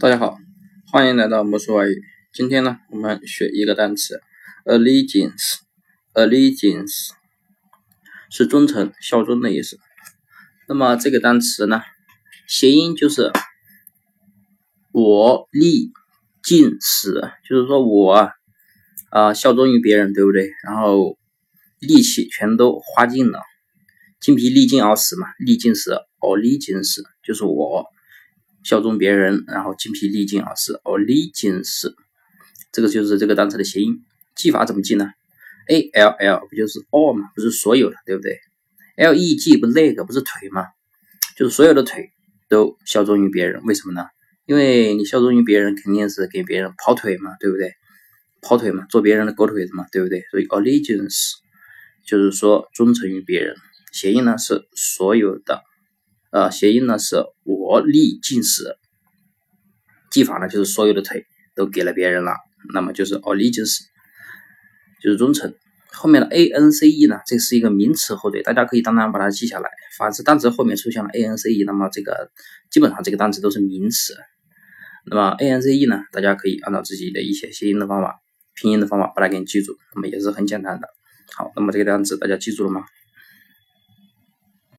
大家好，欢迎来到魔术外语。今天呢，我们学一个单词，allegiance。allegiance 是忠诚、效忠的意思。那么这个单词呢，谐音就是我立尽死，就是说我啊效忠于别人，对不对？然后力气全都花尽了，精疲力尽而死嘛，力尽死，allegiance 就是我。效忠别人，然后精疲力尽而死，allegiance，这个就是这个单词的谐音。记法怎么记呢？a l l 不就是 all 嘛，不是所有的，对不对？l e g 不 leg，不是腿吗？就是所有的腿都效忠于别人，为什么呢？因为你效忠于别人，肯定是给别人跑腿嘛，对不对？跑腿嘛，做别人的狗腿子嘛，对不对？所以 allegiance 就是说忠诚于别人，谐音呢是所有的。呃，谐音呢是我力尽死，技法呢就是所有的腿都给了别人了，那么就是 allegiance，就是忠诚。后面的 a n c e 呢，这是一个名词后缀，大家可以当然把它记下来。凡是单词后面出现了 a n c e，那么这个基本上这个单词都是名词。那么 a n c e 呢，大家可以按照自己的一些谐音的方法、拼音的方法把它给记住，那么也是很简单的。好，那么这个单词大家记住了吗？